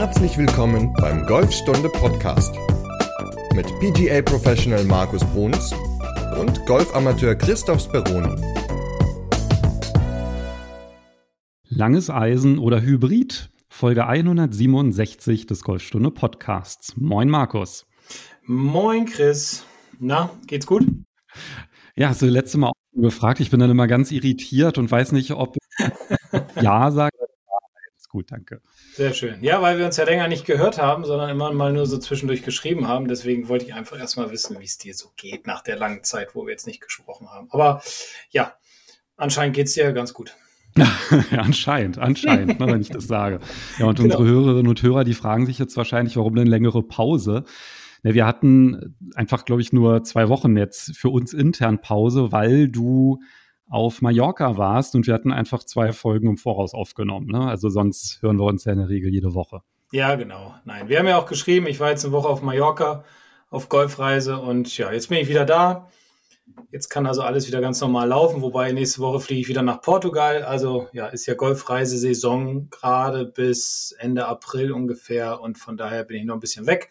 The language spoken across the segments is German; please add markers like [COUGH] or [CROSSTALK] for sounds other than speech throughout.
Herzlich willkommen beim Golfstunde Podcast mit PGA Professional Markus Bruns und Golfamateur Christoph Speroni. Langes Eisen oder Hybrid? Folge 167 des Golfstunde Podcasts. Moin Markus. Moin Chris. Na, geht's gut? Ja, hast du letzte Mal auch gefragt. Ich bin dann immer ganz irritiert und weiß nicht, ob [LAUGHS] Ja sagt. Gut, danke. Sehr schön. Ja, weil wir uns ja länger nicht gehört haben, sondern immer mal nur so zwischendurch geschrieben haben. Deswegen wollte ich einfach erstmal wissen, wie es dir so geht nach der langen Zeit, wo wir jetzt nicht gesprochen haben. Aber ja, anscheinend geht's dir ganz gut. [LAUGHS] ja, anscheinend, anscheinend, ne, wenn ich das sage. Ja, und genau. unsere Hörerinnen und Hörer, die fragen sich jetzt wahrscheinlich, warum eine längere Pause? Ja, wir hatten einfach, glaube ich, nur zwei Wochen jetzt für uns intern Pause, weil du auf Mallorca warst und wir hatten einfach zwei Folgen im Voraus aufgenommen. Ne? Also sonst hören wir uns ja in der Regel jede Woche. Ja, genau. Nein, wir haben ja auch geschrieben, ich war jetzt eine Woche auf Mallorca auf Golfreise und ja, jetzt bin ich wieder da. Jetzt kann also alles wieder ganz normal laufen, wobei nächste Woche fliege ich wieder nach Portugal. Also ja, ist ja Golfreisesaison gerade bis Ende April ungefähr und von daher bin ich noch ein bisschen weg.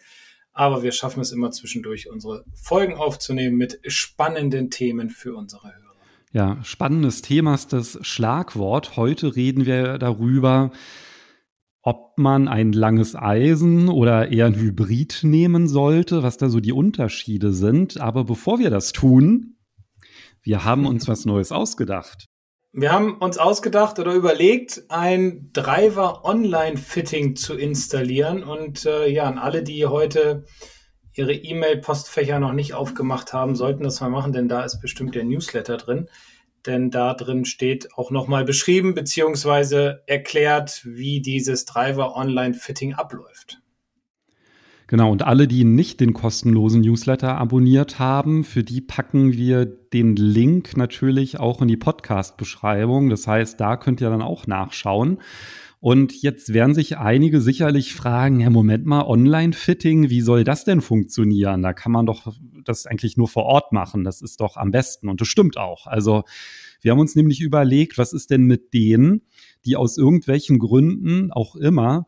Aber wir schaffen es immer zwischendurch, unsere Folgen aufzunehmen mit spannenden Themen für unsere Hörer. Ja, spannendes Thema ist das Schlagwort. Heute reden wir darüber, ob man ein langes Eisen oder eher ein Hybrid nehmen sollte, was da so die Unterschiede sind. Aber bevor wir das tun, wir haben uns was Neues ausgedacht. Wir haben uns ausgedacht oder überlegt, ein Driver Online-Fitting zu installieren. Und äh, ja, an alle, die heute ihre E-Mail-Postfächer noch nicht aufgemacht haben, sollten das mal machen, denn da ist bestimmt der Newsletter drin denn da drin steht auch nochmal beschrieben beziehungsweise erklärt, wie dieses Driver Online Fitting abläuft. Genau, und alle, die nicht den kostenlosen Newsletter abonniert haben, für die packen wir den Link natürlich auch in die Podcast-Beschreibung. Das heißt, da könnt ihr dann auch nachschauen. Und jetzt werden sich einige sicherlich fragen, ja, Moment mal, Online-Fitting, wie soll das denn funktionieren? Da kann man doch das eigentlich nur vor Ort machen. Das ist doch am besten. Und das stimmt auch. Also wir haben uns nämlich überlegt, was ist denn mit denen, die aus irgendwelchen Gründen auch immer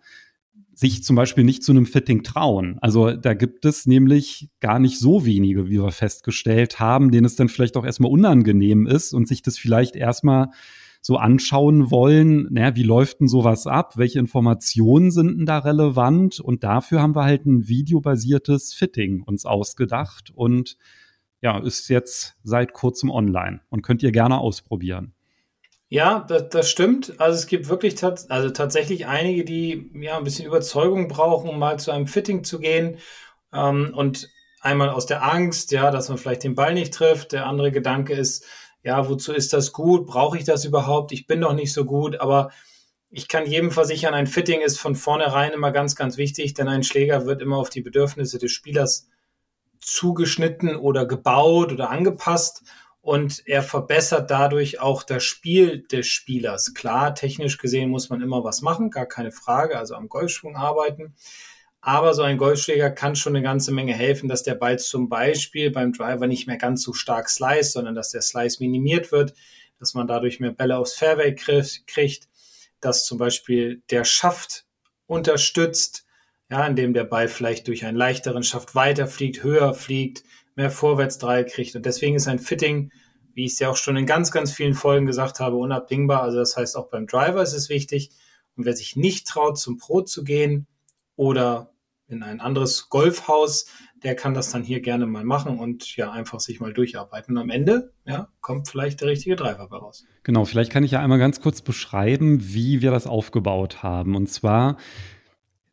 sich zum Beispiel nicht zu einem Fitting trauen. Also da gibt es nämlich gar nicht so wenige, wie wir festgestellt haben, denen es dann vielleicht auch erstmal unangenehm ist und sich das vielleicht erstmal so anschauen wollen, naja, wie läuft denn sowas ab? Welche Informationen sind denn da relevant? Und dafür haben wir halt ein videobasiertes Fitting uns ausgedacht und ja, ist jetzt seit kurzem online und könnt ihr gerne ausprobieren. Ja, das, das stimmt. Also es gibt wirklich tats also tatsächlich einige, die ja ein bisschen Überzeugung brauchen, um mal zu einem Fitting zu gehen. Ähm, und einmal aus der Angst, ja, dass man vielleicht den Ball nicht trifft. Der andere Gedanke ist, ja, wozu ist das gut? Brauche ich das überhaupt? Ich bin doch nicht so gut, aber ich kann jedem versichern, ein Fitting ist von vornherein immer ganz, ganz wichtig, denn ein Schläger wird immer auf die Bedürfnisse des Spielers zugeschnitten oder gebaut oder angepasst und er verbessert dadurch auch das Spiel des Spielers. Klar, technisch gesehen muss man immer was machen, gar keine Frage, also am Golfschwung arbeiten. Aber so ein Golfschläger kann schon eine ganze Menge helfen, dass der Ball zum Beispiel beim Driver nicht mehr ganz so stark slice, sondern dass der Slice minimiert wird, dass man dadurch mehr Bälle aufs Fairway kriegt, dass zum Beispiel der Schaft unterstützt, ja, indem der Ball vielleicht durch einen leichteren Schaft weiterfliegt, höher fliegt, mehr Vorwärtsdreieck kriegt. Und deswegen ist ein Fitting, wie ich es ja auch schon in ganz, ganz vielen Folgen gesagt habe, unabdingbar. Also das heißt, auch beim Driver ist es wichtig. Und wer sich nicht traut, zum Pro zu gehen, oder in ein anderes Golfhaus, der kann das dann hier gerne mal machen und ja einfach sich mal durcharbeiten. Am Ende ja, kommt vielleicht der richtige Driver raus. Genau, vielleicht kann ich ja einmal ganz kurz beschreiben, wie wir das aufgebaut haben. Und zwar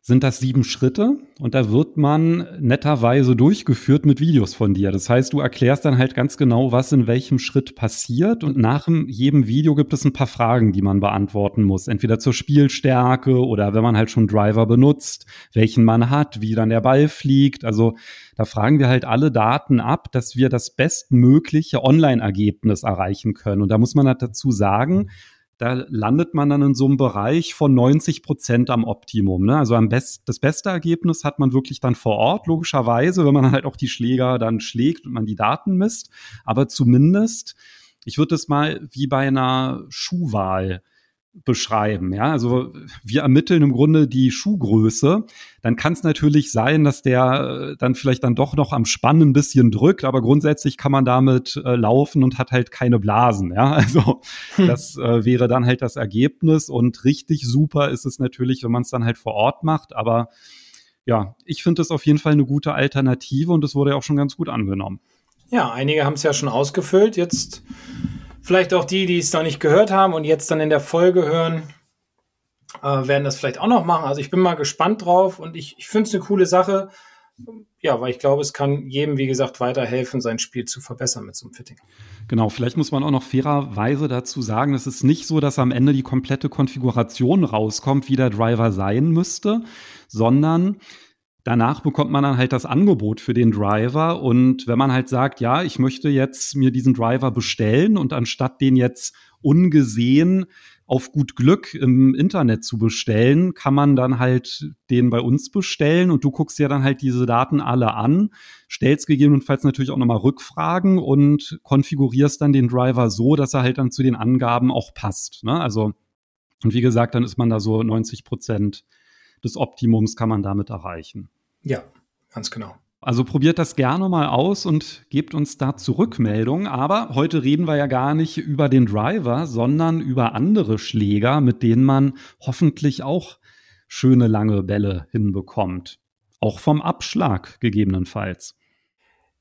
sind das sieben Schritte und da wird man netterweise durchgeführt mit Videos von dir. Das heißt, du erklärst dann halt ganz genau, was in welchem Schritt passiert und nach jedem Video gibt es ein paar Fragen, die man beantworten muss. Entweder zur Spielstärke oder wenn man halt schon Driver benutzt, welchen man hat, wie dann der Ball fliegt. Also da fragen wir halt alle Daten ab, dass wir das bestmögliche Online-Ergebnis erreichen können. Und da muss man halt dazu sagen, da landet man dann in so einem Bereich von 90 Prozent am Optimum. Ne? Also am best, das beste Ergebnis hat man wirklich dann vor Ort, logischerweise, wenn man halt auch die Schläger dann schlägt und man die Daten misst. Aber zumindest, ich würde es mal wie bei einer Schuhwahl beschreiben. Ja, also wir ermitteln im Grunde die Schuhgröße. Dann kann es natürlich sein, dass der äh, dann vielleicht dann doch noch am Spann ein bisschen drückt, aber grundsätzlich kann man damit äh, laufen und hat halt keine Blasen. Ja, [LAUGHS] also hm. das äh, wäre dann halt das Ergebnis und richtig super ist es natürlich, wenn man es dann halt vor Ort macht. Aber ja, ich finde es auf jeden Fall eine gute Alternative und es wurde ja auch schon ganz gut angenommen. Ja, einige haben es ja schon ausgefüllt. Jetzt Vielleicht auch die, die es noch nicht gehört haben und jetzt dann in der Folge hören, äh, werden das vielleicht auch noch machen. Also ich bin mal gespannt drauf und ich, ich finde es eine coole Sache. Ja, weil ich glaube, es kann jedem, wie gesagt, weiterhelfen, sein Spiel zu verbessern mit so einem Fitting. Genau, vielleicht muss man auch noch fairerweise dazu sagen, es ist nicht so, dass am Ende die komplette Konfiguration rauskommt, wie der Driver sein müsste, sondern Danach bekommt man dann halt das Angebot für den Driver und wenn man halt sagt, ja, ich möchte jetzt mir diesen Driver bestellen und anstatt den jetzt ungesehen auf gut Glück im Internet zu bestellen, kann man dann halt den bei uns bestellen und du guckst ja dann halt diese Daten alle an, stellst gegebenenfalls natürlich auch nochmal Rückfragen und konfigurierst dann den Driver so, dass er halt dann zu den Angaben auch passt. Ne? Also, und wie gesagt, dann ist man da so 90 Prozent des Optimums kann man damit erreichen. Ja, ganz genau. Also probiert das gerne mal aus und gebt uns dazu Rückmeldung. Aber heute reden wir ja gar nicht über den Driver, sondern über andere Schläger, mit denen man hoffentlich auch schöne lange Bälle hinbekommt. Auch vom Abschlag gegebenenfalls.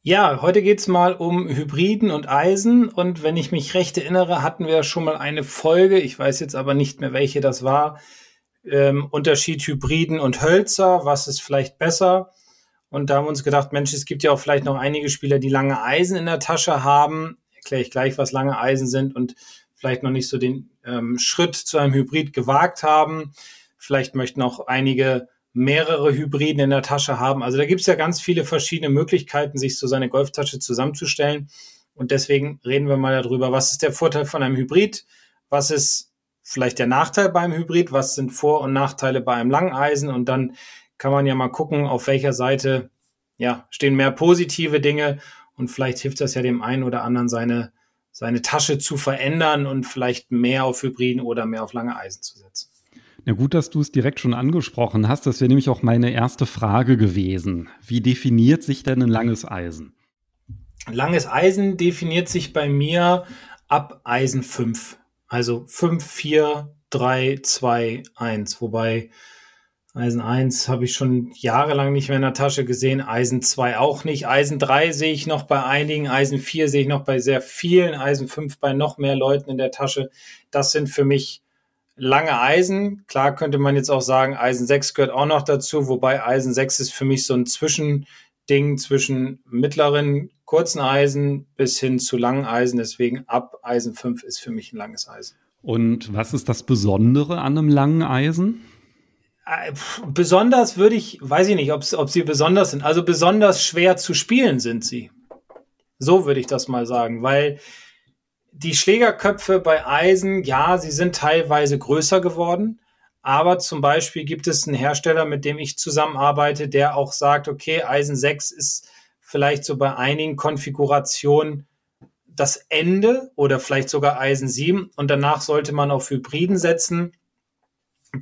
Ja, heute geht es mal um Hybriden und Eisen. Und wenn ich mich recht erinnere, hatten wir schon mal eine Folge, ich weiß jetzt aber nicht mehr, welche das war, ähm, Unterschied Hybriden und Hölzer, was ist vielleicht besser? Und da haben wir uns gedacht, Mensch, es gibt ja auch vielleicht noch einige Spieler, die lange Eisen in der Tasche haben. Erkläre ich gleich, was lange Eisen sind und vielleicht noch nicht so den ähm, Schritt zu einem Hybrid gewagt haben. Vielleicht möchten auch einige mehrere Hybriden in der Tasche haben. Also da gibt es ja ganz viele verschiedene Möglichkeiten, sich so seine Golftasche zusammenzustellen. Und deswegen reden wir mal darüber, was ist der Vorteil von einem Hybrid? Was ist vielleicht der Nachteil beim Hybrid, was sind Vor- und Nachteile bei einem Langeisen und dann kann man ja mal gucken, auf welcher Seite ja, stehen mehr positive Dinge und vielleicht hilft das ja dem einen oder anderen seine, seine Tasche zu verändern und vielleicht mehr auf Hybriden oder mehr auf lange Eisen zu setzen. Ja, gut, dass du es direkt schon angesprochen hast. Das wäre nämlich auch meine erste Frage gewesen. Wie definiert sich denn ein langes Eisen? Langes Eisen definiert sich bei mir ab Eisen 5. Also 5, 4, 3, 2, 1. Wobei Eisen 1 habe ich schon jahrelang nicht mehr in der Tasche gesehen. Eisen 2 auch nicht. Eisen 3 sehe ich noch bei einigen. Eisen 4 sehe ich noch bei sehr vielen. Eisen 5 bei noch mehr Leuten in der Tasche. Das sind für mich lange Eisen. Klar könnte man jetzt auch sagen, Eisen 6 gehört auch noch dazu. Wobei Eisen 6 ist für mich so ein Zwischending zwischen mittleren kurzen Eisen bis hin zu langen Eisen. Deswegen ab Eisen 5 ist für mich ein langes Eisen. Und was ist das Besondere an einem langen Eisen? Äh, besonders würde ich, weiß ich nicht, ob sie besonders sind. Also besonders schwer zu spielen sind sie. So würde ich das mal sagen, weil die Schlägerköpfe bei Eisen, ja, sie sind teilweise größer geworden. Aber zum Beispiel gibt es einen Hersteller, mit dem ich zusammenarbeite, der auch sagt, okay, Eisen 6 ist vielleicht so bei einigen Konfigurationen das Ende oder vielleicht sogar Eisen 7 und danach sollte man auf Hybriden setzen,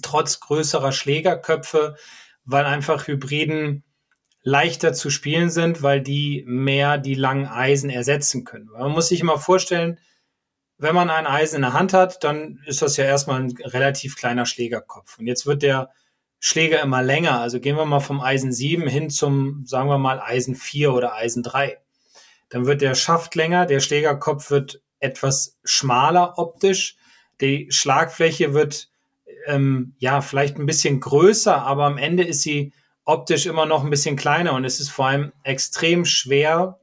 trotz größerer Schlägerköpfe, weil einfach Hybriden leichter zu spielen sind, weil die mehr die langen Eisen ersetzen können. Man muss sich immer vorstellen, wenn man ein Eisen in der Hand hat, dann ist das ja erstmal ein relativ kleiner Schlägerkopf. Und jetzt wird der Schläger immer länger. Also gehen wir mal vom Eisen 7 hin zum, sagen wir mal, Eisen 4 oder Eisen 3. Dann wird der Schaft länger, der Schlägerkopf wird etwas schmaler optisch, die Schlagfläche wird ähm, ja vielleicht ein bisschen größer, aber am Ende ist sie optisch immer noch ein bisschen kleiner und es ist vor allem extrem schwer,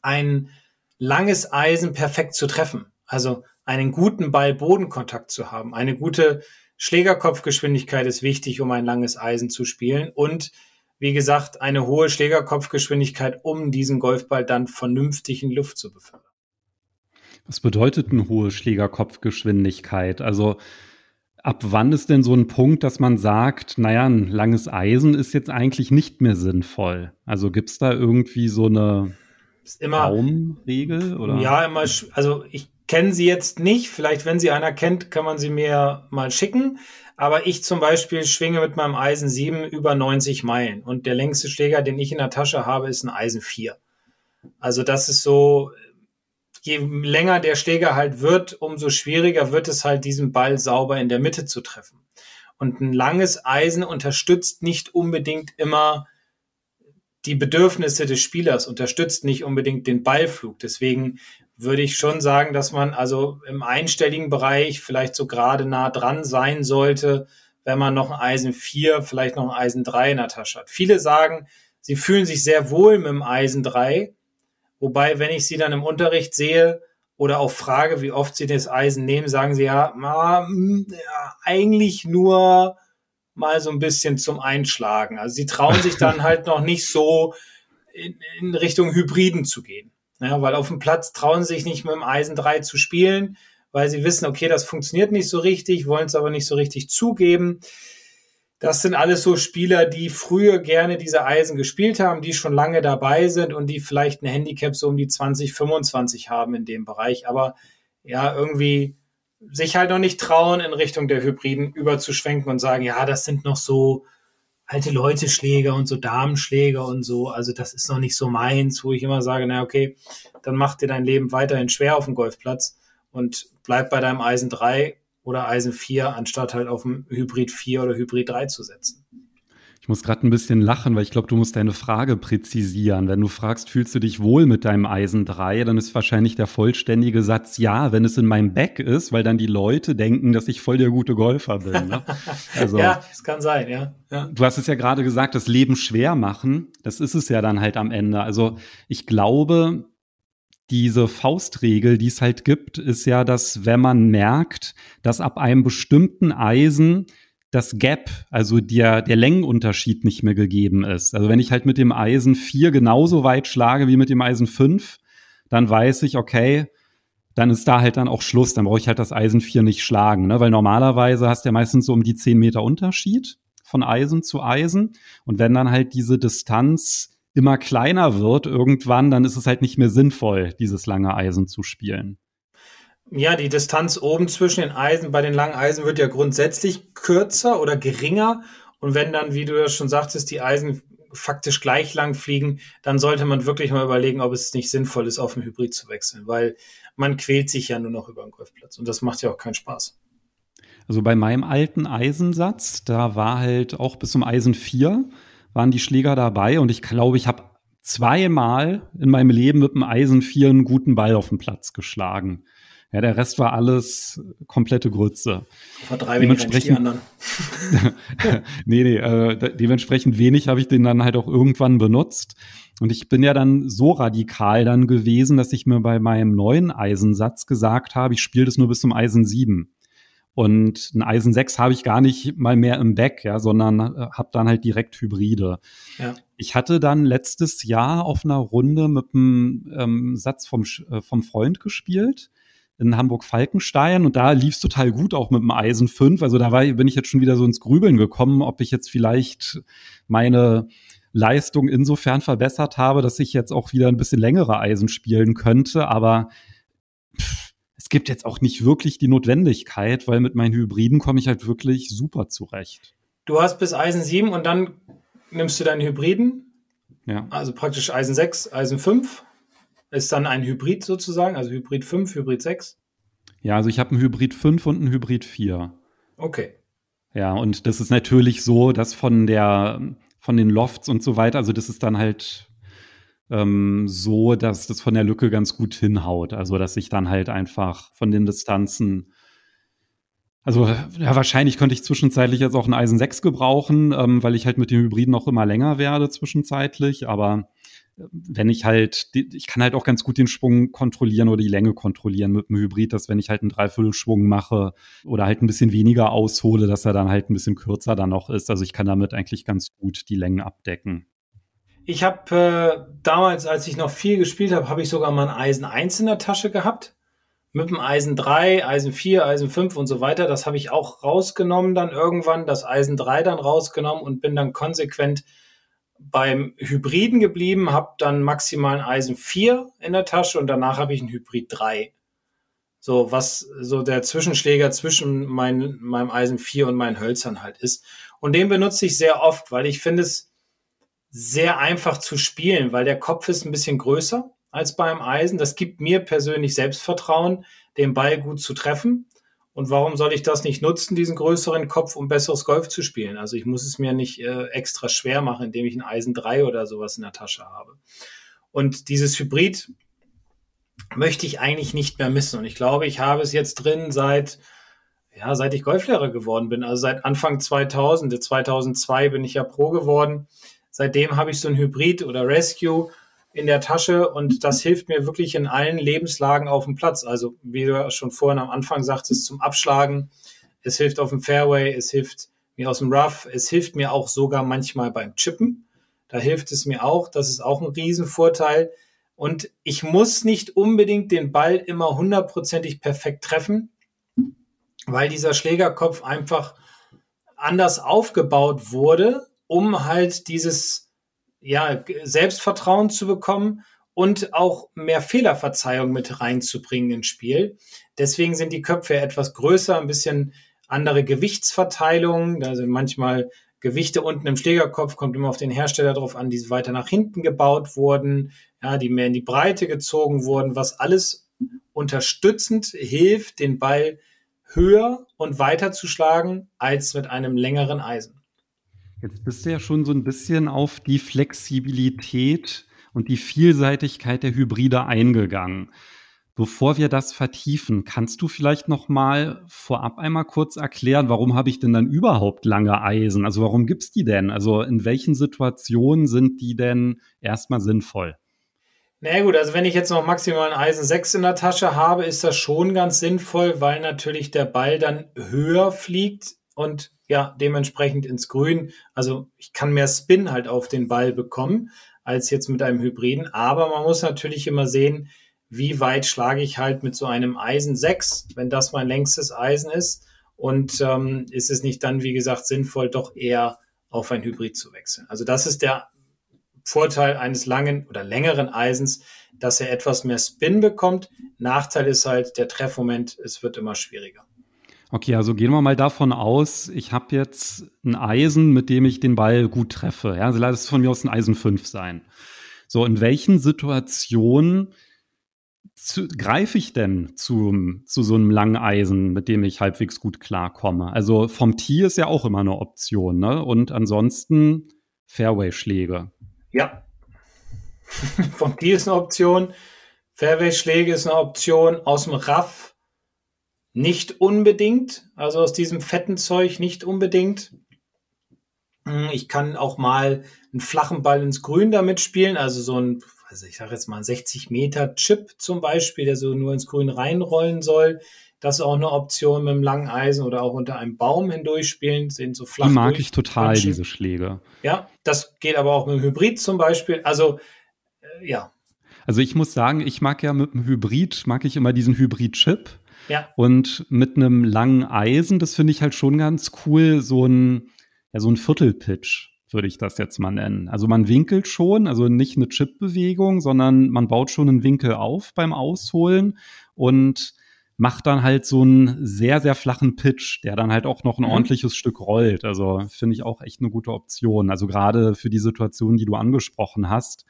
ein langes Eisen perfekt zu treffen. Also einen guten Ball-Bodenkontakt zu haben, eine gute Schlägerkopfgeschwindigkeit ist wichtig, um ein langes Eisen zu spielen. Und wie gesagt, eine hohe Schlägerkopfgeschwindigkeit, um diesen Golfball dann vernünftig in Luft zu befördern. Was bedeutet eine hohe Schlägerkopfgeschwindigkeit? Also ab wann ist denn so ein Punkt, dass man sagt, naja, ein langes Eisen ist jetzt eigentlich nicht mehr sinnvoll? Also gibt es da irgendwie so eine Raumregel? Oder? Ja, immer, also ich kennen sie jetzt nicht. Vielleicht, wenn sie einer kennt, kann man sie mir mal schicken. Aber ich zum Beispiel schwinge mit meinem Eisen 7 über 90 Meilen. Und der längste Schläger, den ich in der Tasche habe, ist ein Eisen 4. Also das ist so, je länger der Schläger halt wird, umso schwieriger wird es halt, diesen Ball sauber in der Mitte zu treffen. Und ein langes Eisen unterstützt nicht unbedingt immer die Bedürfnisse des Spielers, unterstützt nicht unbedingt den Ballflug. Deswegen würde ich schon sagen, dass man also im einstelligen Bereich vielleicht so gerade nah dran sein sollte, wenn man noch ein Eisen 4, vielleicht noch ein Eisen 3 in der Tasche hat. Viele sagen, sie fühlen sich sehr wohl mit dem Eisen 3, wobei, wenn ich sie dann im Unterricht sehe oder auch frage, wie oft sie das Eisen nehmen, sagen sie ja, na, hm, ja eigentlich nur mal so ein bisschen zum Einschlagen. Also sie trauen sich dann [LAUGHS] halt noch nicht so in, in Richtung Hybriden zu gehen. Ja, weil auf dem Platz trauen sie sich nicht mit dem Eisen 3 zu spielen, weil sie wissen, okay, das funktioniert nicht so richtig, wollen es aber nicht so richtig zugeben. Das sind alles so Spieler, die früher gerne diese Eisen gespielt haben, die schon lange dabei sind und die vielleicht ein Handicap so um die 20, 25 haben in dem Bereich, aber ja, irgendwie sich halt noch nicht trauen, in Richtung der Hybriden überzuschwenken und sagen, ja, das sind noch so alte Leute Schläger und so Damenschläger und so. Also das ist noch nicht so meins, wo ich immer sage, na okay, dann mach dir dein Leben weiterhin schwer auf dem Golfplatz und bleib bei deinem Eisen 3 oder Eisen 4, anstatt halt auf dem Hybrid 4 oder Hybrid 3 zu setzen. Ich muss gerade ein bisschen lachen, weil ich glaube, du musst deine Frage präzisieren. Wenn du fragst, fühlst du dich wohl mit deinem Eisen 3, dann ist wahrscheinlich der vollständige Satz ja, wenn es in meinem Back ist, weil dann die Leute denken, dass ich voll der gute Golfer bin. Ne? [LAUGHS] Also, ja, das kann sein, ja. ja. Du hast es ja gerade gesagt, das Leben schwer machen. Das ist es ja dann halt am Ende. Also ich glaube, diese Faustregel, die es halt gibt, ist ja, dass wenn man merkt, dass ab einem bestimmten Eisen das Gap, also der, der Längenunterschied nicht mehr gegeben ist. Also wenn ich halt mit dem Eisen 4 genauso weit schlage wie mit dem Eisen 5, dann weiß ich, okay, dann ist da halt dann auch Schluss. Dann brauche ich halt das Eisen 4 nicht schlagen, ne? weil normalerweise hast du ja meistens so um die 10 Meter Unterschied von Eisen zu Eisen. Und wenn dann halt diese Distanz immer kleiner wird irgendwann, dann ist es halt nicht mehr sinnvoll, dieses lange Eisen zu spielen. Ja, die Distanz oben zwischen den Eisen, bei den langen Eisen wird ja grundsätzlich kürzer oder geringer. Und wenn dann, wie du ja schon sagtest, die Eisen faktisch gleich lang fliegen, dann sollte man wirklich mal überlegen, ob es nicht sinnvoll ist, auf den Hybrid zu wechseln, weil man quält sich ja nur noch über den Golfplatz und das macht ja auch keinen Spaß. Also bei meinem alten Eisensatz, da war halt auch bis zum Eisen 4 waren die Schläger dabei und ich glaube, ich habe zweimal in meinem Leben mit dem Eisen 4 einen guten Ball auf den Platz geschlagen. Ja, der Rest war alles komplette Grütze. Verdreibe dementsprechend, die anderen. [LAUGHS] nee, nee, äh, dementsprechend wenig habe ich den dann halt auch irgendwann benutzt. Und ich bin ja dann so radikal dann gewesen, dass ich mir bei meinem neuen Eisensatz gesagt habe, ich spiele das nur bis zum Eisen 7. Und ein Eisen 6 habe ich gar nicht mal mehr im Back, ja, sondern äh, habe dann halt direkt Hybride. Ja. Ich hatte dann letztes Jahr auf einer Runde mit einem ähm, Satz vom, äh, vom Freund gespielt in Hamburg-Falkenstein und da lief es total gut, auch mit dem Eisen 5. Also da war, bin ich jetzt schon wieder so ins Grübeln gekommen, ob ich jetzt vielleicht meine Leistung insofern verbessert habe, dass ich jetzt auch wieder ein bisschen längere Eisen spielen könnte. Aber pff, es gibt jetzt auch nicht wirklich die Notwendigkeit, weil mit meinen Hybriden komme ich halt wirklich super zurecht. Du hast bis Eisen 7 und dann nimmst du deinen Hybriden. Ja. Also praktisch Eisen 6, Eisen 5 ist dann ein Hybrid sozusagen, also Hybrid 5, Hybrid 6? Ja, also ich habe einen Hybrid 5 und einen Hybrid 4. Okay. Ja, und das ist natürlich so, dass von der, von den Lofts und so weiter, also das ist dann halt ähm, so, dass das von der Lücke ganz gut hinhaut. Also, dass ich dann halt einfach von den Distanzen also ja, wahrscheinlich könnte ich zwischenzeitlich jetzt auch ein Eisen 6 gebrauchen, ähm, weil ich halt mit dem Hybriden noch immer länger werde zwischenzeitlich. Aber wenn ich halt, ich kann halt auch ganz gut den Schwung kontrollieren oder die Länge kontrollieren mit dem Hybrid, dass wenn ich halt einen Dreiviertelschwung mache oder halt ein bisschen weniger aushole, dass er dann halt ein bisschen kürzer dann noch ist. Also ich kann damit eigentlich ganz gut die Längen abdecken. Ich habe äh, damals, als ich noch viel gespielt habe, habe ich sogar mal ein Eisen 1 in der Tasche gehabt. Mit dem Eisen 3, Eisen 4, Eisen 5 und so weiter. Das habe ich auch rausgenommen dann irgendwann, das Eisen 3 dann rausgenommen und bin dann konsequent beim Hybriden geblieben, habe dann maximal ein Eisen 4 in der Tasche und danach habe ich ein Hybrid 3. So, was so der Zwischenschläger zwischen mein, meinem Eisen 4 und meinen Hölzern halt ist. Und den benutze ich sehr oft, weil ich finde es sehr einfach zu spielen, weil der Kopf ist ein bisschen größer als beim Eisen. Das gibt mir persönlich Selbstvertrauen, den Ball gut zu treffen. Und warum soll ich das nicht nutzen, diesen größeren Kopf, um besseres Golf zu spielen? Also ich muss es mir nicht äh, extra schwer machen, indem ich ein Eisen 3 oder sowas in der Tasche habe. Und dieses Hybrid möchte ich eigentlich nicht mehr missen. Und ich glaube, ich habe es jetzt drin seit, ja, seit ich Golflehrer geworden bin. Also seit Anfang 2000, 2002 bin ich ja Pro geworden. Seitdem habe ich so ein Hybrid oder Rescue in der Tasche und das hilft mir wirklich in allen Lebenslagen auf dem Platz. Also wie du schon vorhin am Anfang sagtest, zum Abschlagen. Es hilft auf dem Fairway, es hilft mir aus dem Rough, es hilft mir auch sogar manchmal beim Chippen. Da hilft es mir auch. Das ist auch ein Riesenvorteil. Und ich muss nicht unbedingt den Ball immer hundertprozentig perfekt treffen, weil dieser Schlägerkopf einfach anders aufgebaut wurde, um halt dieses ja, Selbstvertrauen zu bekommen und auch mehr Fehlerverzeihung mit reinzubringen ins Spiel. Deswegen sind die Köpfe etwas größer, ein bisschen andere Gewichtsverteilung. Da sind manchmal Gewichte unten im Schlägerkopf, kommt immer auf den Hersteller drauf an, die weiter nach hinten gebaut wurden, ja, die mehr in die Breite gezogen wurden, was alles unterstützend hilft, den Ball höher und weiter zu schlagen als mit einem längeren Eisen. Jetzt bist du ja schon so ein bisschen auf die Flexibilität und die Vielseitigkeit der Hybride eingegangen. Bevor wir das vertiefen, kannst du vielleicht noch mal vorab einmal kurz erklären, warum habe ich denn dann überhaupt lange Eisen? Also warum gibt's die denn? Also in welchen Situationen sind die denn erstmal sinnvoll? Na gut, also wenn ich jetzt noch maximal ein Eisen 6 in der Tasche habe, ist das schon ganz sinnvoll, weil natürlich der Ball dann höher fliegt und ja, dementsprechend ins Grün. Also ich kann mehr Spin halt auf den Ball bekommen als jetzt mit einem Hybriden. Aber man muss natürlich immer sehen, wie weit schlage ich halt mit so einem Eisen 6, wenn das mein längstes Eisen ist. Und ähm, ist es nicht dann, wie gesagt, sinnvoll, doch eher auf ein Hybrid zu wechseln. Also das ist der Vorteil eines langen oder längeren Eisens, dass er etwas mehr Spin bekommt. Nachteil ist halt der Treffmoment, es wird immer schwieriger. Okay, also gehen wir mal davon aus, ich habe jetzt ein Eisen, mit dem ich den Ball gut treffe. Ja, also lass es von mir aus ein Eisen 5 sein. So, in welchen Situationen greife ich denn zu, zu so einem langen Eisen, mit dem ich halbwegs gut klarkomme? Also vom Tee ist ja auch immer eine Option, ne? Und ansonsten Fairway-Schläge. Ja. [LAUGHS] vom Tee ist eine Option. Fairway-Schläge ist eine Option. Aus dem Raff nicht unbedingt. Also aus diesem fetten Zeug nicht unbedingt. Hm, ich kann auch mal einen flachen Ball ins Grün damit spielen, also so ein also ich sage jetzt mal ein 60 Meter Chip zum Beispiel, der so nur ins Grün reinrollen soll. Das ist auch eine Option mit einem langen Eisen oder auch unter einem Baum hindurchspielen, sind so flach. Die mag ich total, diese Schläge. Ja, das geht aber auch mit dem Hybrid zum Beispiel. Also, äh, ja. Also ich muss sagen, ich mag ja mit dem Hybrid, mag ich immer diesen Hybrid-Chip. Ja. Und mit einem langen Eisen, das finde ich halt schon ganz cool, so ein, ja, so ein Viertelpitch würde ich das jetzt mal nennen. Also man winkelt schon, also nicht eine Chip-Bewegung, sondern man baut schon einen Winkel auf beim Ausholen und macht dann halt so einen sehr, sehr flachen Pitch, der dann halt auch noch ein mhm. ordentliches Stück rollt. Also finde ich auch echt eine gute Option. Also gerade für die Situation, die du angesprochen hast.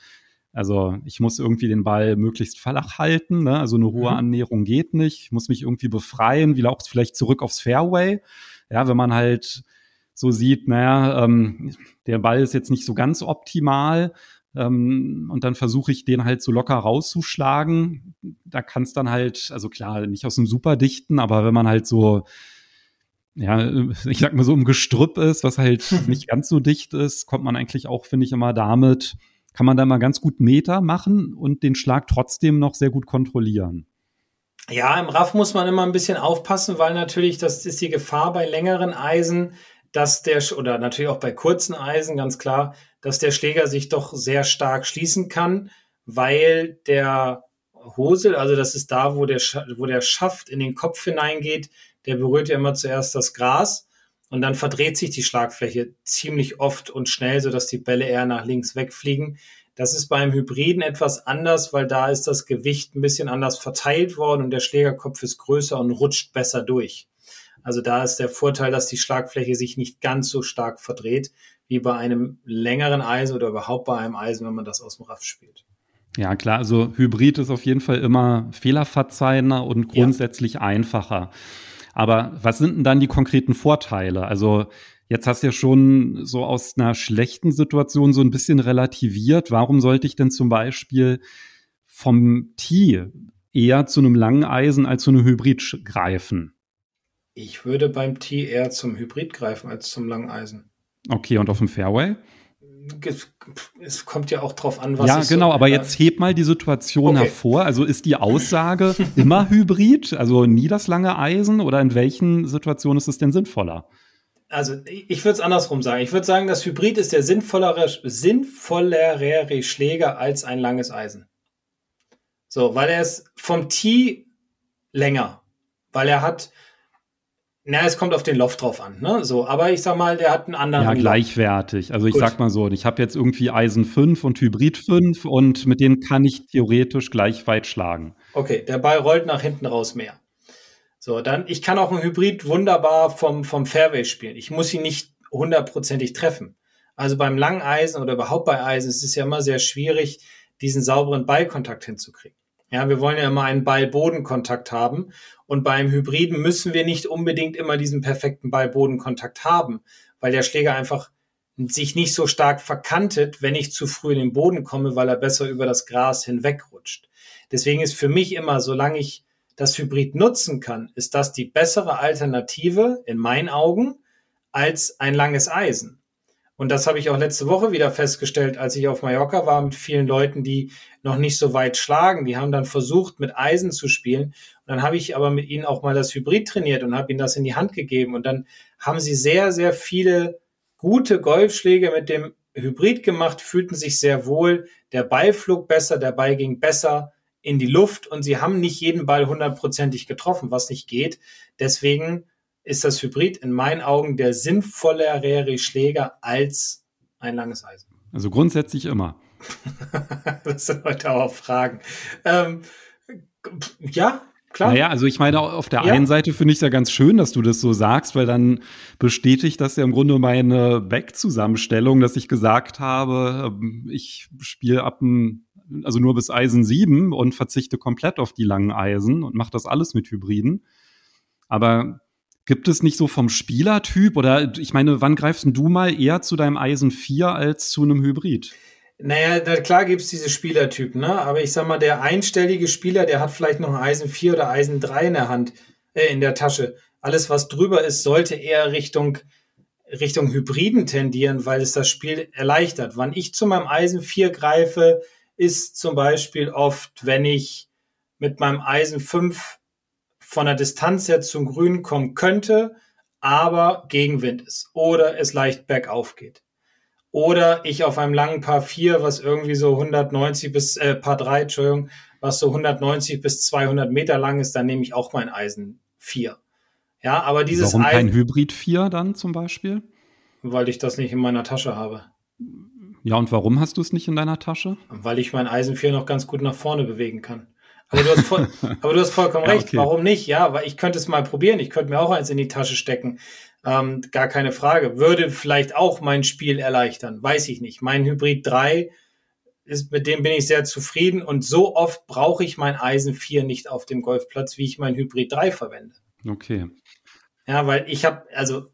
Also ich muss irgendwie den Ball möglichst flach halten. Ne? Also eine hohe mhm. Annäherung geht nicht. Ich muss mich irgendwie befreien, wie auch vielleicht zurück aufs Fairway. Ja, wenn man halt so sieht, naja, ähm, der Ball ist jetzt nicht so ganz optimal, ähm, und dann versuche ich den halt so locker rauszuschlagen. Da kann es dann halt, also klar, nicht aus dem Superdichten, aber wenn man halt so, ja, [LAUGHS] ich sag mal so im Gestrüpp ist, was halt [LAUGHS] nicht ganz so dicht ist, kommt man eigentlich auch, finde ich, immer damit, kann man da mal ganz gut Meter machen und den Schlag trotzdem noch sehr gut kontrollieren. Ja, im Raff muss man immer ein bisschen aufpassen, weil natürlich, das ist die Gefahr bei längeren Eisen, dass der, oder natürlich auch bei kurzen Eisen, ganz klar, dass der Schläger sich doch sehr stark schließen kann, weil der Hosel, also das ist da, wo der, wo der Schaft in den Kopf hineingeht, der berührt ja immer zuerst das Gras und dann verdreht sich die Schlagfläche ziemlich oft und schnell, sodass die Bälle eher nach links wegfliegen. Das ist beim Hybriden etwas anders, weil da ist das Gewicht ein bisschen anders verteilt worden und der Schlägerkopf ist größer und rutscht besser durch. Also da ist der Vorteil, dass die Schlagfläche sich nicht ganz so stark verdreht wie bei einem längeren Eisen oder überhaupt bei einem Eisen, wenn man das aus dem Raff spielt. Ja, klar, also Hybrid ist auf jeden Fall immer fehlerverzeihender und grundsätzlich ja. einfacher. Aber was sind denn dann die konkreten Vorteile? Also Jetzt hast du ja schon so aus einer schlechten Situation so ein bisschen relativiert. Warum sollte ich denn zum Beispiel vom Tee eher zu einem langen Eisen als zu einem Hybrid greifen? Ich würde beim Tee eher zum Hybrid greifen als zum langen Eisen. Okay, und auf dem Fairway? Es, kommt ja auch drauf an, was Ja, genau, so, aber jetzt heb mal die Situation okay. hervor. Also ist die Aussage [LAUGHS] immer Hybrid, also nie das lange Eisen oder in welchen Situationen ist es denn sinnvoller? also ich würde es andersrum sagen. Ich würde sagen, das Hybrid ist der sinnvollere, sinnvollere Schläger als ein langes Eisen. So, weil er ist vom Tee länger. Weil er hat, na, es kommt auf den Loft drauf an, ne? So, aber ich sag mal, der hat einen anderen. Ja, gleichwertig. Also ich Gut. sag mal so, ich habe jetzt irgendwie Eisen 5 und Hybrid 5 und mit denen kann ich theoretisch gleich weit schlagen. Okay, der Ball rollt nach hinten raus mehr. So, dann, ich kann auch ein Hybrid wunderbar vom, vom Fairway spielen. Ich muss ihn nicht hundertprozentig treffen. Also beim langen Eisen oder überhaupt bei Eisen ist es ja immer sehr schwierig, diesen sauberen Ballkontakt hinzukriegen. Ja, wir wollen ja immer einen Ball-Bodenkontakt haben. Und beim Hybriden müssen wir nicht unbedingt immer diesen perfekten Ball-Bodenkontakt haben, weil der Schläger einfach sich nicht so stark verkantet, wenn ich zu früh in den Boden komme, weil er besser über das Gras hinwegrutscht. Deswegen ist für mich immer, solange ich das Hybrid nutzen kann, ist das die bessere Alternative in meinen Augen als ein langes Eisen. Und das habe ich auch letzte Woche wieder festgestellt, als ich auf Mallorca war mit vielen Leuten, die noch nicht so weit schlagen. Die haben dann versucht, mit Eisen zu spielen. Und dann habe ich aber mit ihnen auch mal das Hybrid trainiert und habe ihnen das in die Hand gegeben. Und dann haben sie sehr, sehr viele gute Golfschläge mit dem Hybrid gemacht, fühlten sich sehr wohl. Der Ball flog besser, der Ball ging besser in die Luft und sie haben nicht jeden Ball hundertprozentig getroffen, was nicht geht. Deswegen ist das Hybrid in meinen Augen der sinnvollere Schläger als ein langes Eisen. Also grundsätzlich immer. [LAUGHS] das sind heute auch Fragen. Ähm, ja, Klar. Naja, also ich meine, auf der ja. einen Seite finde ich es ja ganz schön, dass du das so sagst, weil dann bestätigt das ja im Grunde meine Back-Zusammenstellung, dass ich gesagt habe, ähm, ich spiele ab dem also nur bis Eisen 7 und verzichte komplett auf die langen Eisen und mache das alles mit Hybriden. Aber gibt es nicht so vom Spielertyp oder ich meine, wann greifst du mal eher zu deinem Eisen 4 als zu einem Hybrid? Naja, na klar gibt es diese Spielertypen, ne? Aber ich sag mal, der einstellige Spieler, der hat vielleicht noch ein Eisen 4 oder Eisen 3 in der Hand, äh, in der Tasche. Alles, was drüber ist, sollte eher Richtung, Richtung Hybriden tendieren, weil es das Spiel erleichtert. Wann ich zu meinem Eisen 4 greife, ist zum Beispiel oft, wenn ich mit meinem Eisen 5 von der Distanz her zum Grün kommen könnte, aber Gegenwind ist oder es leicht bergauf geht. Oder ich auf einem langen Paar 4, was irgendwie so 190 bis, äh, Paar 3, Entschuldigung, was so 190 bis 200 Meter lang ist, dann nehme ich auch mein Eisen 4. Ja, aber dieses Warum kein Hybrid 4 dann zum Beispiel? Weil ich das nicht in meiner Tasche habe. Ja, und warum hast du es nicht in deiner Tasche? Weil ich mein Eisen 4 noch ganz gut nach vorne bewegen kann. Aber du hast, voll, [LAUGHS] aber du hast vollkommen ja, recht. Okay. Warum nicht? Ja, weil ich könnte es mal probieren. Ich könnte mir auch eins in die Tasche stecken. Ähm, gar keine Frage. Würde vielleicht auch mein Spiel erleichtern. Weiß ich nicht. Mein Hybrid 3 ist, mit dem bin ich sehr zufrieden. Und so oft brauche ich mein Eisen 4 nicht auf dem Golfplatz, wie ich mein Hybrid 3 verwende. Okay. Ja, weil ich habe, also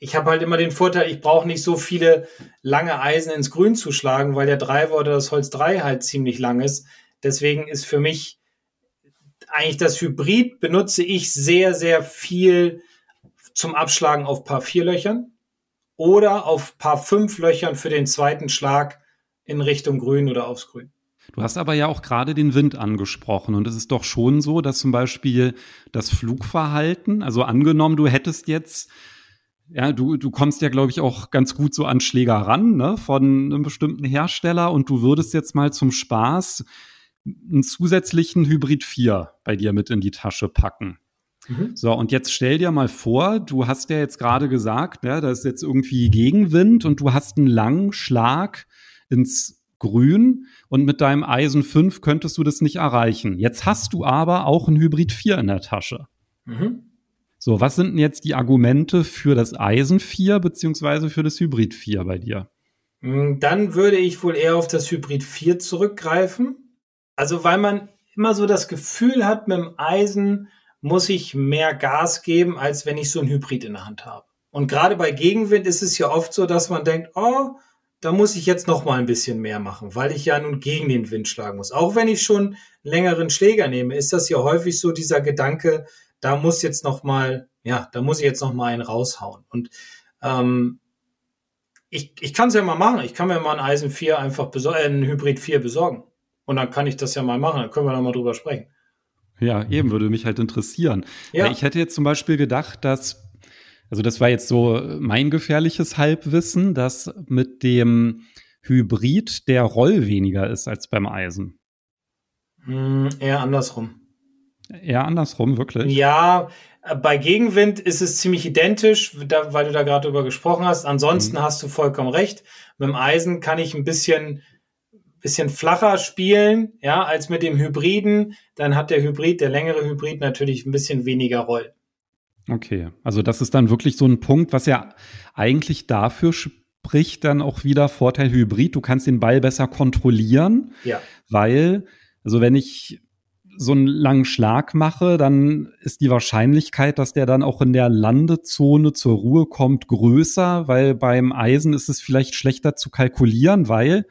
ich habe halt immer den Vorteil, ich brauche nicht so viele lange Eisen ins Grün zu schlagen, weil der Driver oder das Holz 3 halt ziemlich lang ist. Deswegen ist für mich eigentlich das Hybrid benutze ich sehr, sehr viel zum Abschlagen auf Paar 4 Löchern oder auf Paar 5 Löchern für den zweiten Schlag in Richtung Grün oder aufs Grün. Du hast aber ja auch gerade den Wind angesprochen und es ist doch schon so, dass zum Beispiel das Flugverhalten, also angenommen, du hättest jetzt ja, du, du kommst ja, glaube ich, auch ganz gut so an Schläger ran, ne, von einem bestimmten Hersteller und du würdest jetzt mal zum Spaß einen zusätzlichen Hybrid 4 bei dir mit in die Tasche packen. Mhm. So, und jetzt stell dir mal vor, du hast ja jetzt gerade gesagt, ja, da ist jetzt irgendwie Gegenwind und du hast einen langen Schlag ins grün und mit deinem Eisen 5 könntest du das nicht erreichen. Jetzt hast du aber auch ein Hybrid 4 in der Tasche. Mhm. So, was sind denn jetzt die Argumente für das Eisen 4 beziehungsweise für das Hybrid 4 bei dir? Hm, dann würde ich wohl eher auf das Hybrid 4 zurückgreifen. Also, weil man immer so das Gefühl hat, mit dem Eisen muss ich mehr Gas geben, als wenn ich so ein Hybrid in der Hand habe. Und gerade bei Gegenwind ist es ja oft so, dass man denkt, oh, da muss ich jetzt noch mal ein bisschen mehr machen, weil ich ja nun gegen den Wind schlagen muss. Auch wenn ich schon längeren Schläger nehme, ist das ja häufig so dieser Gedanke, da muss jetzt noch mal, ja, da muss ich jetzt noch mal einen raushauen. Und ähm, ich, ich kann es ja mal machen. Ich kann mir mal ein Eisen 4 einfach besorgen, äh, ein Hybrid 4 besorgen. Und dann kann ich das ja mal machen. Dann können wir noch mal drüber sprechen. Ja, eben würde mich halt interessieren. Ja. Ich hätte jetzt zum Beispiel gedacht, dass also das war jetzt so mein gefährliches Halbwissen, dass mit dem Hybrid der Roll weniger ist als beim Eisen. Mm, eher andersrum. Eher andersrum, wirklich? Ja, bei Gegenwind ist es ziemlich identisch, da, weil du da gerade drüber gesprochen hast. Ansonsten mhm. hast du vollkommen recht. Mit dem Eisen kann ich ein bisschen, bisschen flacher spielen, ja, als mit dem Hybriden. Dann hat der Hybrid, der längere Hybrid natürlich ein bisschen weniger Roll. Okay, also das ist dann wirklich so ein Punkt, was ja eigentlich dafür spricht, dann auch wieder Vorteil Hybrid. Du kannst den Ball besser kontrollieren, ja. weil, also wenn ich so einen langen Schlag mache, dann ist die Wahrscheinlichkeit, dass der dann auch in der Landezone zur Ruhe kommt, größer, weil beim Eisen ist es vielleicht schlechter zu kalkulieren, weil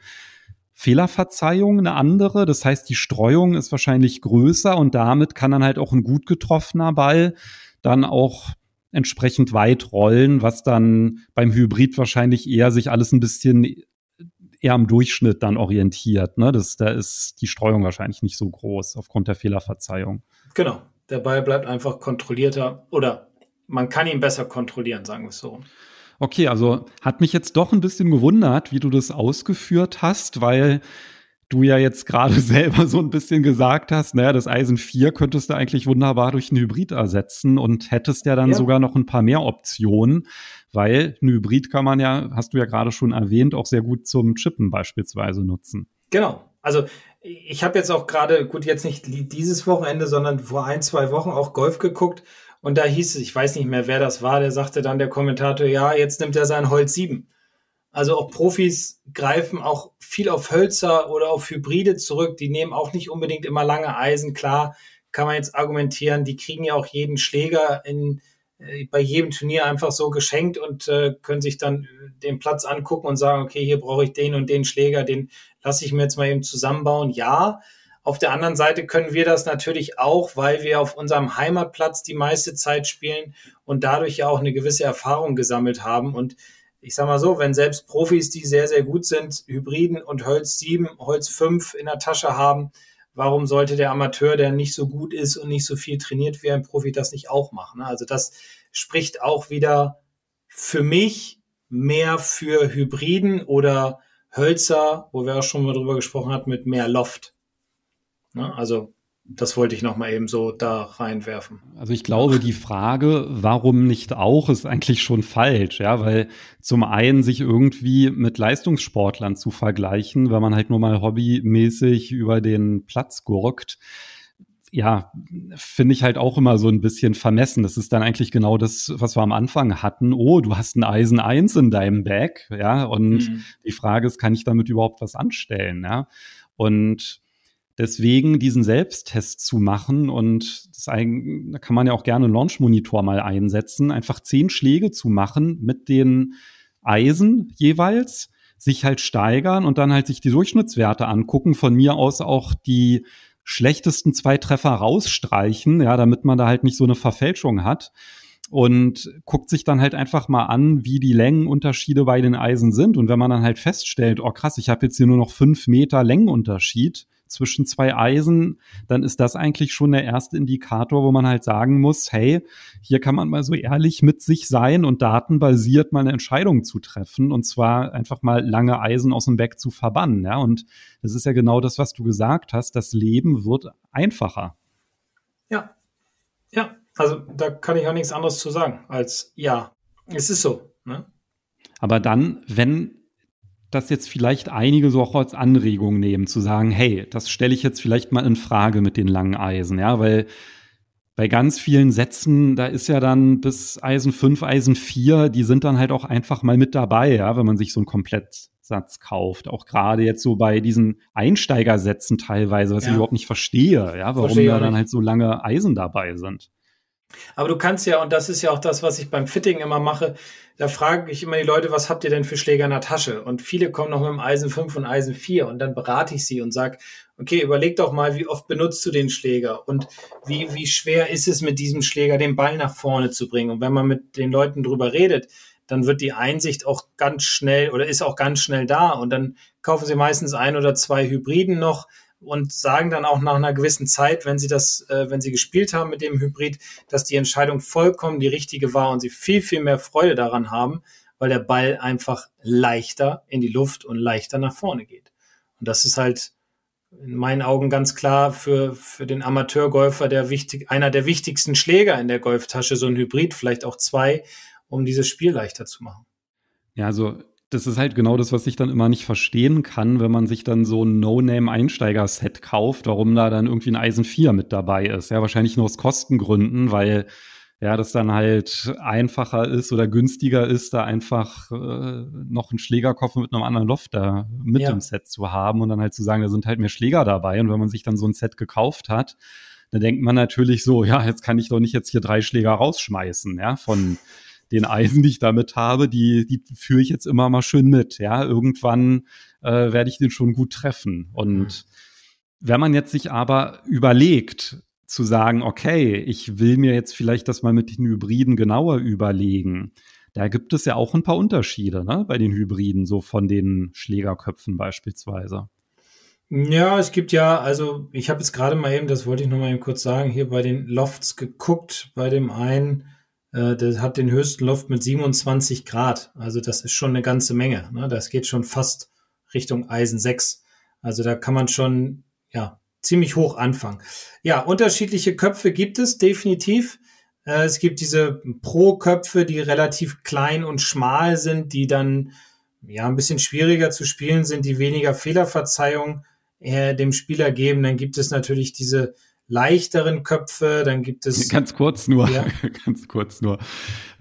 Fehlerverzeihung eine andere. Das heißt, die Streuung ist wahrscheinlich größer und damit kann dann halt auch ein gut getroffener Ball dann auch entsprechend weit rollen, was dann beim Hybrid wahrscheinlich eher sich alles ein bisschen eher am Durchschnitt dann orientiert. Ne? Das, da ist die Streuung wahrscheinlich nicht so groß aufgrund der Fehlerverzeihung. Genau, der Ball bleibt einfach kontrollierter oder man kann ihn besser kontrollieren, sagen wir es so. Okay, also hat mich jetzt doch ein bisschen gewundert, wie du das ausgeführt hast, weil du ja jetzt gerade [LAUGHS] selber so ein bisschen gesagt hast, naja, das Eisen 4 könntest du eigentlich wunderbar durch ein Hybrid ersetzen und hättest ja dann ja. sogar noch ein paar mehr Optionen, weil ein Hybrid kann man ja, hast du ja gerade schon erwähnt, auch sehr gut zum Chippen beispielsweise nutzen. Genau. Also ich habe jetzt auch gerade, gut, jetzt nicht dieses Wochenende, sondern vor ein, zwei Wochen auch Golf geguckt und da hieß es, ich weiß nicht mehr, wer das war, der sagte dann der Kommentator, ja, jetzt nimmt er sein Holz 7. Also auch Profis greifen auch viel auf Hölzer oder auf Hybride zurück. Die nehmen auch nicht unbedingt immer lange Eisen. Klar, kann man jetzt argumentieren, die kriegen ja auch jeden Schläger in, äh, bei jedem Turnier einfach so geschenkt und äh, können sich dann den Platz angucken und sagen, okay, hier brauche ich den und den Schläger, den lasse ich mir jetzt mal eben zusammenbauen. Ja, auf der anderen Seite können wir das natürlich auch, weil wir auf unserem Heimatplatz die meiste Zeit spielen und dadurch ja auch eine gewisse Erfahrung gesammelt haben. Und ich sag mal so, wenn selbst Profis, die sehr, sehr gut sind, Hybriden und Holz 7, Holz 5 in der Tasche haben, warum sollte der Amateur, der nicht so gut ist und nicht so viel trainiert wie ein Profi, das nicht auch machen? Also das spricht auch wieder für mich mehr für Hybriden oder Hölzer, wo wir auch schon mal drüber gesprochen hatten, mit mehr Loft. Also das wollte ich noch mal eben so da reinwerfen. Also ich glaube, die Frage, warum nicht auch, ist eigentlich schon falsch, ja, weil zum einen sich irgendwie mit Leistungssportlern zu vergleichen, wenn man halt nur mal hobbymäßig über den Platz gurkt, ja, finde ich halt auch immer so ein bisschen vermessen. Das ist dann eigentlich genau das, was wir am Anfang hatten. Oh, du hast ein Eisen 1 in deinem Bag, ja, und mhm. die Frage ist, kann ich damit überhaupt was anstellen, ja? Und Deswegen diesen Selbsttest zu machen und das da kann man ja auch gerne einen Launch-Monitor mal einsetzen, einfach zehn Schläge zu machen mit den Eisen jeweils, sich halt steigern und dann halt sich die Durchschnittswerte angucken, von mir aus auch die schlechtesten zwei Treffer rausstreichen, ja, damit man da halt nicht so eine Verfälschung hat und guckt sich dann halt einfach mal an, wie die Längenunterschiede bei den Eisen sind. Und wenn man dann halt feststellt, oh krass, ich habe jetzt hier nur noch fünf Meter Längenunterschied, zwischen zwei Eisen, dann ist das eigentlich schon der erste Indikator, wo man halt sagen muss, hey, hier kann man mal so ehrlich mit sich sein und datenbasiert mal eine Entscheidung zu treffen und zwar einfach mal lange Eisen aus dem Back zu verbannen. Ja? Und das ist ja genau das, was du gesagt hast. Das Leben wird einfacher. Ja, ja, also da kann ich auch nichts anderes zu sagen als ja. Es ist so. Ne? Aber dann, wenn das jetzt vielleicht einige so auch als Anregung nehmen, zu sagen, hey, das stelle ich jetzt vielleicht mal in Frage mit den langen Eisen, ja, weil bei ganz vielen Sätzen, da ist ja dann bis Eisen 5, Eisen 4, die sind dann halt auch einfach mal mit dabei, ja, wenn man sich so einen Komplettsatz kauft. Auch gerade jetzt so bei diesen Einsteigersätzen teilweise, was ja. ich überhaupt nicht verstehe, ja, warum verstehe da dann halt so lange Eisen dabei sind. Aber du kannst ja, und das ist ja auch das, was ich beim Fitting immer mache, da frage ich immer die Leute, was habt ihr denn für Schläger in der Tasche? Und viele kommen noch mit dem Eisen 5 und Eisen 4 und dann berate ich sie und sage, okay, überleg doch mal, wie oft benutzt du den Schläger und wie, wie schwer ist es mit diesem Schläger, den Ball nach vorne zu bringen? Und wenn man mit den Leuten drüber redet, dann wird die Einsicht auch ganz schnell oder ist auch ganz schnell da und dann kaufen sie meistens ein oder zwei Hybriden noch, und sagen dann auch nach einer gewissen Zeit, wenn sie das, äh, wenn sie gespielt haben mit dem Hybrid, dass die Entscheidung vollkommen die richtige war und sie viel, viel mehr Freude daran haben, weil der Ball einfach leichter in die Luft und leichter nach vorne geht. Und das ist halt in meinen Augen ganz klar für, für den Amateurgolfer der wichtig, einer der wichtigsten Schläger in der Golftasche, so ein Hybrid, vielleicht auch zwei, um dieses Spiel leichter zu machen. Ja, also das ist halt genau das, was ich dann immer nicht verstehen kann, wenn man sich dann so ein No-Name-Einsteiger-Set kauft, warum da dann irgendwie ein Eisen 4 mit dabei ist. Ja, wahrscheinlich nur aus Kostengründen, weil ja, das dann halt einfacher ist oder günstiger ist, da einfach äh, noch einen Schlägerkoffer mit einem anderen Loft da mit ja. im Set zu haben und dann halt zu sagen, da sind halt mehr Schläger dabei. Und wenn man sich dann so ein Set gekauft hat, dann denkt man natürlich so, ja, jetzt kann ich doch nicht jetzt hier drei Schläger rausschmeißen, ja, von den Eisen, die ich damit habe, die, die führe ich jetzt immer mal schön mit. Ja, irgendwann äh, werde ich den schon gut treffen. Und mhm. wenn man jetzt sich aber überlegt, zu sagen, okay, ich will mir jetzt vielleicht das mal mit den Hybriden genauer überlegen. Da gibt es ja auch ein paar Unterschiede ne, bei den Hybriden, so von den Schlägerköpfen beispielsweise. Ja, es gibt ja, also ich habe jetzt gerade mal eben, das wollte ich noch mal eben kurz sagen, hier bei den Lofts geguckt. Bei dem einen äh, der hat den höchsten Loft mit 27 Grad. Also das ist schon eine ganze Menge. Ne? Das geht schon fast Richtung Eisen 6. Also da kann man schon, ja, ziemlich hoch anfangen. Ja, unterschiedliche Köpfe gibt es definitiv. Äh, es gibt diese Pro-Köpfe, die relativ klein und schmal sind, die dann ja ein bisschen schwieriger zu spielen sind, die weniger Fehlerverzeihung äh, dem Spieler geben. Dann gibt es natürlich diese leichteren Köpfe, dann gibt es. [LAUGHS] Ganz kurz nur, ja. [LAUGHS] ganz kurz nur.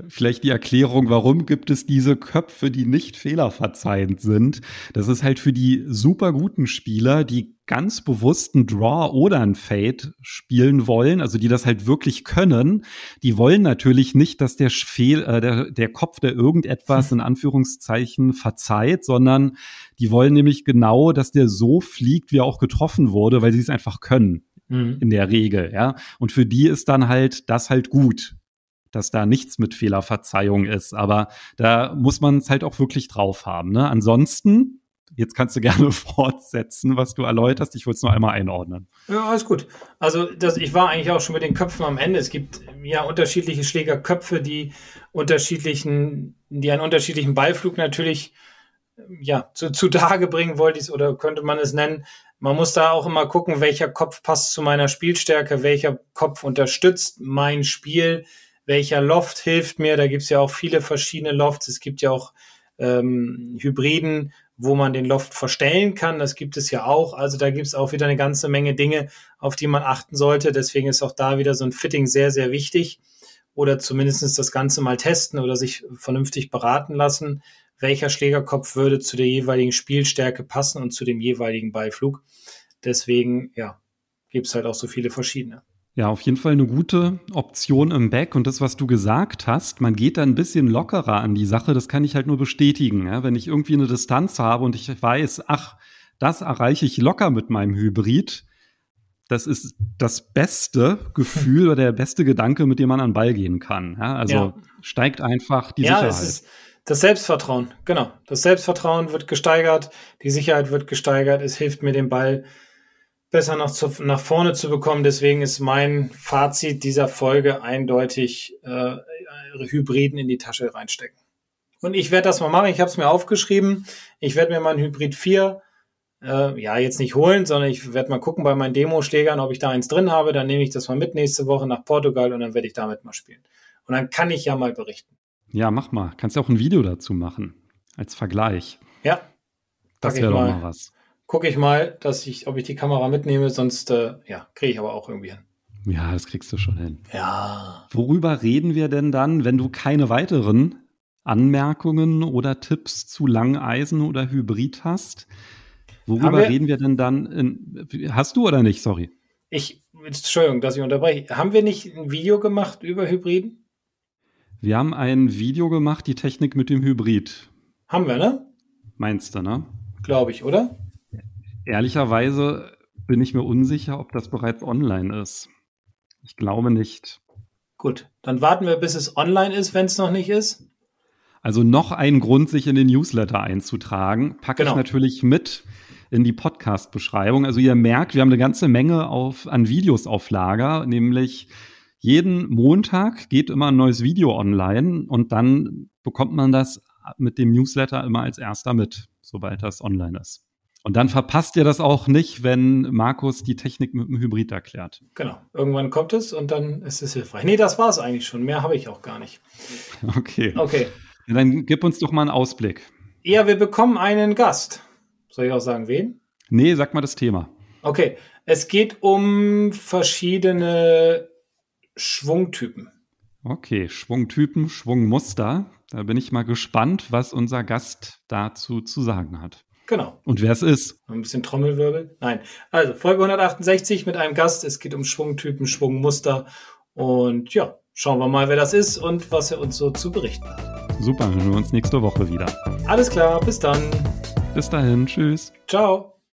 Vielleicht die Erklärung, warum gibt es diese Köpfe, die nicht fehlerverzeihend sind. Das ist halt für die super guten Spieler, die ganz bewussten Draw oder ein Fade spielen wollen, also die das halt wirklich können, die wollen natürlich nicht, dass der, Fehl, äh, der, der Kopf der irgendetwas in Anführungszeichen verzeiht, sondern die wollen nämlich genau, dass der so fliegt, wie er auch getroffen wurde, weil sie es einfach können mhm. in der Regel, ja. Und für die ist dann halt das halt gut, dass da nichts mit Fehlerverzeihung ist. Aber da muss man es halt auch wirklich drauf haben. Ne? Ansonsten, jetzt kannst du [LAUGHS] gerne fortsetzen, was du erläuterst. Ich wollte es nur einmal einordnen. Ja, alles gut. Also das, ich war eigentlich auch schon mit den Köpfen am Ende. Es gibt ja unterschiedliche Schlägerköpfe, die unterschiedlichen, die einen unterschiedlichen Beiflug natürlich ja, zu, zu Tage bringen wollte ich oder könnte man es nennen. Man muss da auch immer gucken, welcher Kopf passt zu meiner Spielstärke, welcher Kopf unterstützt mein Spiel, welcher Loft hilft mir. Da gibt es ja auch viele verschiedene Lofts. Es gibt ja auch ähm, Hybriden, wo man den Loft verstellen kann. Das gibt es ja auch. Also da gibt es auch wieder eine ganze Menge Dinge, auf die man achten sollte. Deswegen ist auch da wieder so ein Fitting sehr, sehr wichtig. Oder zumindest das Ganze mal testen oder sich vernünftig beraten lassen welcher Schlägerkopf würde zu der jeweiligen Spielstärke passen und zu dem jeweiligen Beiflug. Deswegen, ja, gibt es halt auch so viele verschiedene. Ja, auf jeden Fall eine gute Option im Back. Und das, was du gesagt hast, man geht da ein bisschen lockerer an die Sache. Das kann ich halt nur bestätigen. Ja? Wenn ich irgendwie eine Distanz habe und ich weiß, ach, das erreiche ich locker mit meinem Hybrid, das ist das beste Gefühl [LAUGHS] oder der beste Gedanke, mit dem man an den Ball gehen kann. Ja? Also ja. steigt einfach die ja, Sicherheit. Das Selbstvertrauen, genau. Das Selbstvertrauen wird gesteigert, die Sicherheit wird gesteigert. Es hilft mir, den Ball besser nach, zu, nach vorne zu bekommen. Deswegen ist mein Fazit dieser Folge eindeutig äh, Hybriden in die Tasche reinstecken. Und ich werde das mal machen. Ich habe es mir aufgeschrieben. Ich werde mir ein Hybrid 4 äh, ja, jetzt nicht holen, sondern ich werde mal gucken bei meinen Demoschlägern, ob ich da eins drin habe. Dann nehme ich das mal mit nächste Woche nach Portugal und dann werde ich damit mal spielen. Und dann kann ich ja mal berichten. Ja, mach mal. Kannst ja auch ein Video dazu machen. Als Vergleich. Ja, Das wäre doch mal was. Gucke ich mal, dass ich, ob ich die Kamera mitnehme, sonst äh, ja, kriege ich aber auch irgendwie hin. Ja, das kriegst du schon hin. Ja. Worüber reden wir denn dann, wenn du keine weiteren Anmerkungen oder Tipps zu Langeisen oder Hybrid hast? Worüber wir, reden wir denn dann? In, hast du oder nicht? Sorry. Ich, Entschuldigung, dass ich unterbreche. Haben wir nicht ein Video gemacht über Hybriden? Wir haben ein Video gemacht, die Technik mit dem Hybrid. Haben wir, ne? Meinst du, ne? Glaube ich, oder? Ehrlicherweise bin ich mir unsicher, ob das bereits online ist. Ich glaube nicht. Gut, dann warten wir, bis es online ist, wenn es noch nicht ist. Also noch ein Grund, sich in den Newsletter einzutragen, packe genau. ich natürlich mit in die Podcast-Beschreibung. Also ihr merkt, wir haben eine ganze Menge auf, an Videos auf Lager, nämlich jeden Montag geht immer ein neues Video online und dann bekommt man das mit dem Newsletter immer als erster mit, sobald das online ist. Und dann verpasst ihr das auch nicht, wenn Markus die Technik mit dem Hybrid erklärt. Genau. Irgendwann kommt es und dann ist es hilfreich. Nee, das war es eigentlich schon. Mehr habe ich auch gar nicht. Okay. Okay. Ja, dann gib uns doch mal einen Ausblick. Ja, wir bekommen einen Gast. Soll ich auch sagen, wen? Nee, sag mal das Thema. Okay. Es geht um verschiedene Schwungtypen. Okay, Schwungtypen, Schwungmuster. Da bin ich mal gespannt, was unser Gast dazu zu sagen hat. Genau. Und wer es ist? Ein bisschen Trommelwirbel. Nein. Also Folge 168 mit einem Gast. Es geht um Schwungtypen, Schwungmuster. Und ja, schauen wir mal, wer das ist und was er uns so zu berichten hat. Super, hören wir uns nächste Woche wieder. Alles klar, bis dann. Bis dahin, tschüss. Ciao.